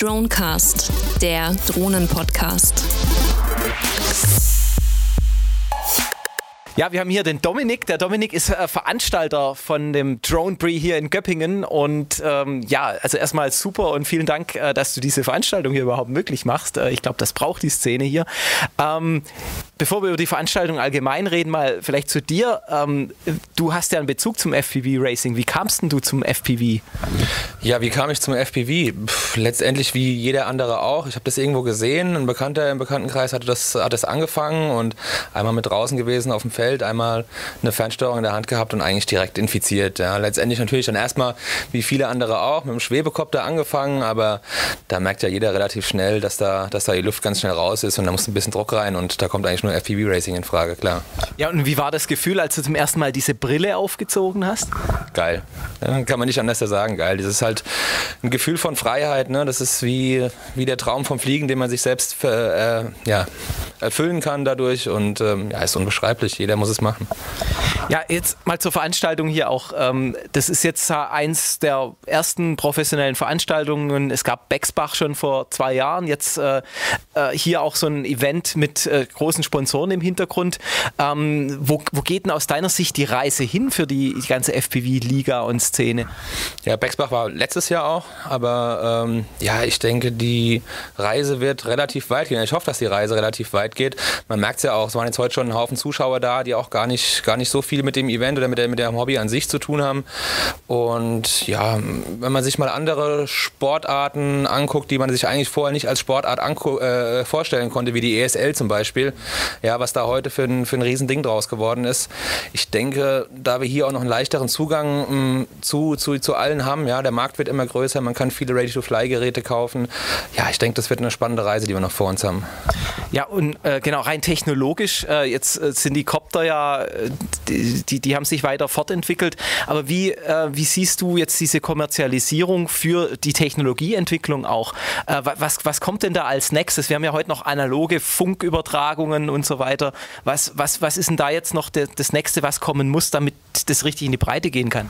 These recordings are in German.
Dronecast, der Drohnen-Podcast. Ja, wir haben hier den Dominik. Der Dominik ist äh, Veranstalter von dem Drone Brie hier in Göppingen. Und ähm, ja, also erstmal super und vielen Dank, äh, dass du diese Veranstaltung hier überhaupt möglich machst. Äh, ich glaube, das braucht die Szene hier. Ähm, bevor wir über die Veranstaltung allgemein reden, mal vielleicht zu dir. Ähm, du hast ja einen Bezug zum FPV Racing. Wie kamst denn du zum FPV? Ja, wie kam ich zum FPV? Pff, letztendlich wie jeder andere auch. Ich habe das irgendwo gesehen. Ein Bekannter im Bekanntenkreis hatte das, hat das angefangen und einmal mit draußen gewesen auf dem Feld einmal eine Fernsteuerung in der Hand gehabt und eigentlich direkt infiziert. Ja. Letztendlich natürlich dann erstmal, wie viele andere auch, mit dem Schwebekopter angefangen, aber da merkt ja jeder relativ schnell, dass da, dass da die Luft ganz schnell raus ist und da muss ein bisschen Druck rein und da kommt eigentlich nur FPV Racing in Frage, klar. Ja, und wie war das Gefühl, als du zum ersten Mal diese Brille aufgezogen hast? Geil. Ja, kann man nicht anders sagen, geil. Das ist halt ein Gefühl von Freiheit, ne? das ist wie, wie der Traum vom Fliegen, den man sich selbst äh, ja, erfüllen kann dadurch und ähm, ja, ist unbeschreiblich. Jeder muss es machen. Ja, jetzt mal zur Veranstaltung hier auch. Ähm, das ist jetzt eins der ersten professionellen Veranstaltungen. Es gab Bexbach schon vor zwei Jahren. Jetzt äh, äh, hier auch so ein Event mit äh, großen Sponsoren im Hintergrund. Ähm, wo, wo geht denn aus deiner Sicht die Reise hin für die, die ganze FPV-Liga und Szene? Ja, Bexbach war letztes Jahr auch, aber ähm, ja, ich denke, die Reise wird relativ weit gehen. Ich hoffe, dass die Reise relativ weit geht. Man merkt es ja auch, es waren jetzt heute schon ein Haufen Zuschauer da, die auch gar nicht, gar nicht so viel mit dem Event oder mit, der, mit dem Hobby an sich zu tun haben. Und ja, wenn man sich mal andere Sportarten anguckt, die man sich eigentlich vorher nicht als Sportart äh, vorstellen konnte, wie die ESL zum Beispiel, ja, was da heute für ein, für ein Riesending draus geworden ist. Ich denke, da wir hier auch noch einen leichteren Zugang mh, mm, zu, zu, zu allen haben, ja, der Markt wird immer größer, man kann viele Ready-to-Fly-Geräte kaufen. Ja, ich denke, das wird eine spannende Reise, die wir noch vor uns haben. Ja, und äh, genau, rein technologisch, äh, jetzt äh, sind die Copter ja, äh, die, die, die, haben sich weiter fortentwickelt, aber wie, äh, wie siehst du jetzt diese Kommerzialisierung für die Technologieentwicklung auch? Äh, was, was kommt denn da als nächstes? Wir haben ja heute noch analoge Funkübertragungen und so weiter. Was, was, was ist denn da jetzt noch de, das nächste, was kommen muss, damit das richtig in die Breite gehen kann?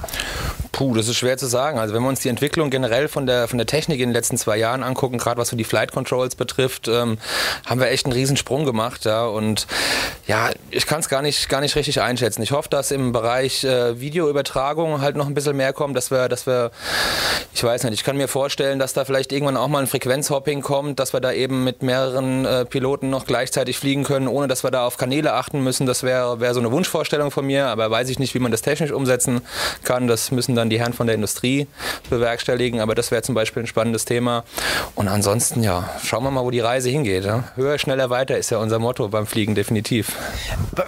Puh, das ist schwer zu sagen. Also wenn wir uns die Entwicklung generell von der, von der Technik in den letzten zwei Jahren angucken, gerade was so die Flight Controls betrifft, ähm, haben wir echt einen riesen Sprung gemacht. Ja, und ja, ich kann es gar nicht, gar nicht richtig einschätzen. Ich hoffe, dass im Bereich äh, Videoübertragung halt noch ein bisschen mehr kommt, dass wir, dass wir, ich weiß nicht, ich kann mir vorstellen, dass da vielleicht irgendwann auch mal ein Frequenzhopping kommt, dass wir da eben mit mehreren äh, Piloten noch gleichzeitig fliegen können, ohne dass wir da auf Kanäle achten müssen. Das wäre wär so eine Wunschvorstellung von mir, aber weiß ich nicht, wie man das technisch umsetzen kann. Das müssen dann die Herren von der Industrie bewerkstelligen, aber das wäre zum Beispiel ein spannendes Thema. Und ansonsten, ja, schauen wir mal, wo die Reise hingeht. Ja? Höher, schneller, weiter ist ja unser Motto beim Fliegen definitiv.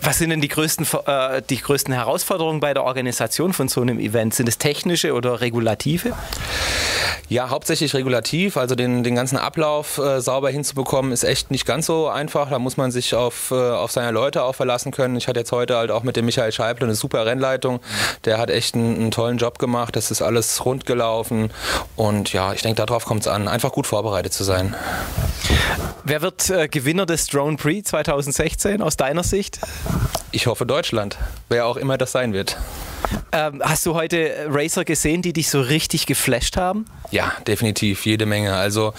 Was sind denn die größten, äh, die größten Herausforderungen bei der Organisation von so einem Event? Sind es technische oder regulative? Ja, hauptsächlich regulativ. Also den, den ganzen Ablauf äh, sauber hinzubekommen, ist echt nicht ganz so einfach. Da muss man sich auf, äh, auf seine Leute auch verlassen können. Ich hatte jetzt heute halt auch mit dem Michael Scheible eine super Rennleitung. Der hat echt einen, einen tollen Job gemacht. Das ist alles rund gelaufen. Und ja, ich denke, darauf kommt es an, einfach gut vorbereitet zu sein. Wer wird äh, Gewinner des Drone Prix 2016 aus deiner Sicht? Ich hoffe Deutschland, wer auch immer das sein wird. Ähm, hast du heute Racer gesehen, die dich so richtig geflasht haben? Ja, definitiv, jede Menge. Also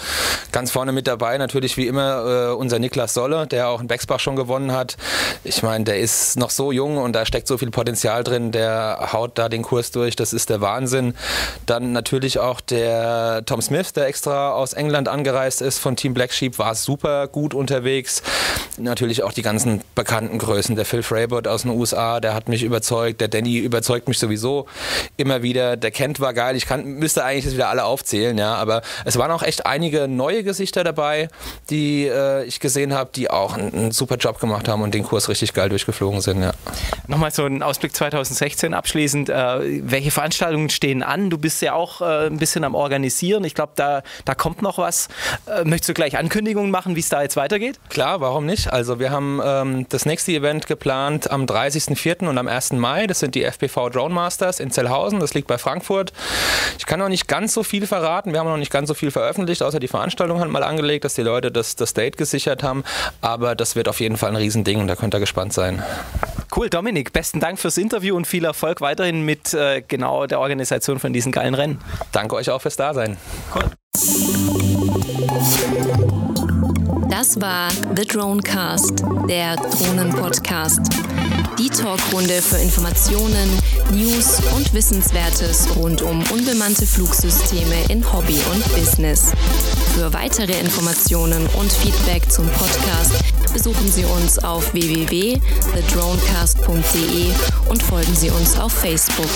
ganz vorne mit dabei natürlich wie immer äh, unser Niklas Solle, der auch in Bexbach schon gewonnen hat. Ich meine, der ist noch so jung und da steckt so viel Potenzial drin, der haut da den Kurs durch, das ist der Wahnsinn. Dann natürlich auch der Tom Smith, der extra aus England angereist ist von Team Black Sheep, war super gut unterwegs. Natürlich auch die ganzen bekannten Größen, der Phil Fraybot aus den USA, der hat mich überzeugt, der Danny überzeugt mich sowieso immer wieder. Der Kent war geil. Ich kann, müsste eigentlich das wieder alle aufzählen, ja. Aber es waren auch echt einige neue Gesichter dabei, die äh, ich gesehen habe, die auch einen, einen, super Job gemacht haben und den Kurs richtig geil durchgeflogen sind, ja. Nochmal so ein Ausblick 2016 abschließend. Äh, welche Veranstaltungen stehen an? Du bist ja auch äh, ein bisschen am Organisieren. Ich glaube, da, da kommt noch was. Äh, möchtest du gleich Ankündigungen machen, wie es da jetzt weitergeht? Klar, warum nicht? Also wir haben ähm, das nächste Event geplant am 30.04. und am 1. Mai. Das sind die FPV Drone Masters in Zellhausen, das liegt bei Frankfurt. Ich kann noch nicht ganz so viel verraten, wir haben noch nicht ganz so viel veröffentlicht, außer die Veranstaltung hat mal angelegt, dass die Leute das, das Date gesichert haben, aber das wird auf jeden Fall ein Riesending und da könnt ihr gespannt sein. Cool, Dominik, besten Dank fürs Interview und viel Erfolg weiterhin mit äh, genau der Organisation von diesen geilen Rennen. Danke euch auch fürs Dasein. Cool. Das war The Dronecast, der Drohnen-Podcast. Die Talkrunde für Informationen, News und Wissenswertes rund um unbemannte Flugsysteme in Hobby und Business. Für weitere Informationen und Feedback zum Podcast besuchen Sie uns auf www.thedronecast.de und folgen Sie uns auf Facebook.